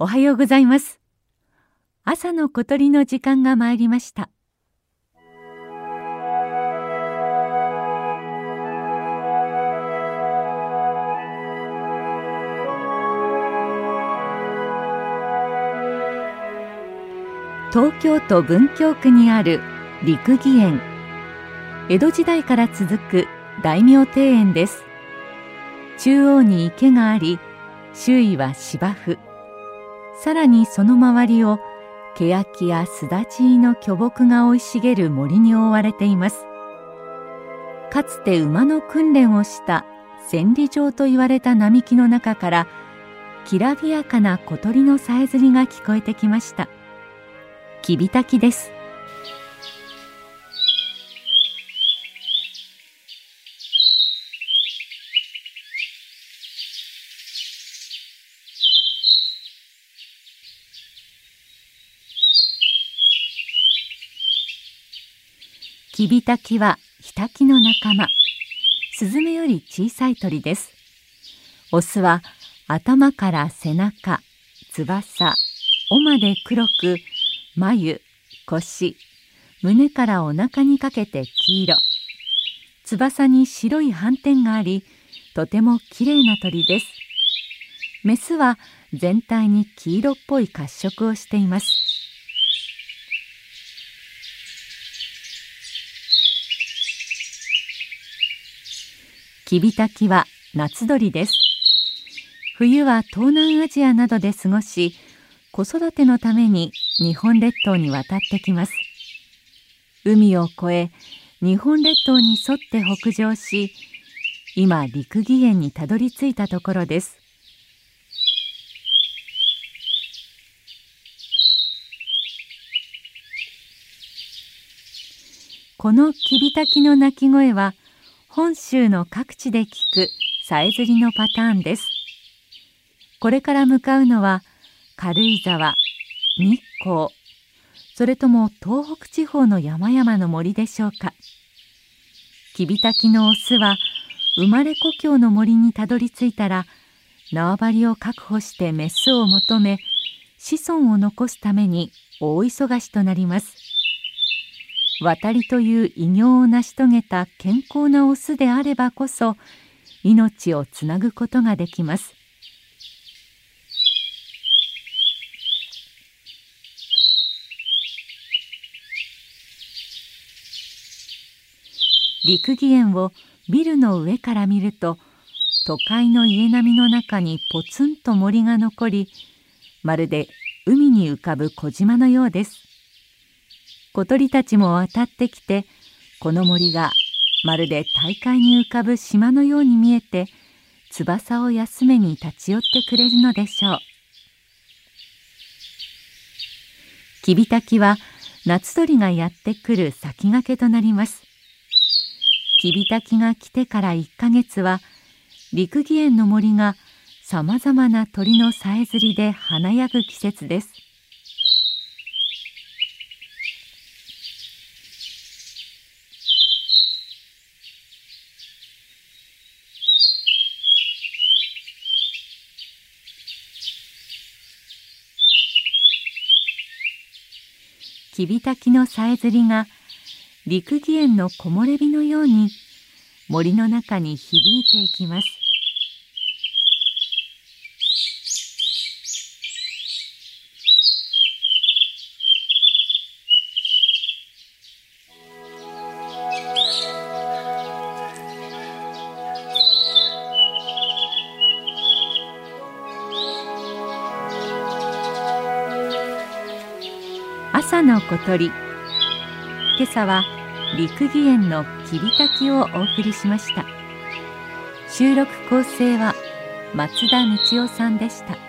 おはようございます。朝の小鳥の時間が参りました。東京都文京区にある陸義園。江戸時代から続く大名庭園です。中央に池があり周囲は芝生。さらにその周りを欅やすだちの巨木が生い茂る森に覆われています。かつて馬の訓練をした千里城と言われた並木の中からきらびやかな小鳥のさえずりが聞こえてきました。きびたきです。キビタキはヒタキの仲間。スズメより小さい鳥です。オスは頭から背中翼尾まで黒く眉腰胸からお腹にかけて黄色。翼に白い斑点がありとてもきれいな鳥です。メスは全体に黄色っぽい褐色をしています。キビタキは夏鳥です。冬は東南アジアなどで過ごし子育てのために日本列島に渡ってきます。海を越え日本列島に沿って北上し今陸義園にたどり着いたところです。このキビタキの鳴き声は本州の各地で聞くさえずりのパターンです。これから向かうのは軽井沢、日光、それとも東北地方の山々の森でしょうか。キビタキのオスは生まれ故郷の森にたどり着いたら縄張りを確保してメスを求め子孫を残すために大忙しとなります。渡りという偉業を成し遂げた健康なオスであればこそ命をつなぐことができます。陸義園をビルの上から見ると都会の家並みの中にポツンと森が残りまるで海に浮かぶ小島のようです。小鳥たちも渡ってきてこの森がまるで大海に浮かぶ島のように見えて翼を休めに立ち寄ってくれるのでしょう。キビタキは夏鳥がやってくる先駆けとなります。キビタキが来てから1ヶ月は陸義園の森がさまざまな鳥のさえずりで華やぐ季節です。キビタキのさえずりが陸義園の木漏れ日のように森の中に響いていきます。朝の小鳥。今朝は陸義園のきびたきをお送りしました。収録構成は松田道夫さんでした。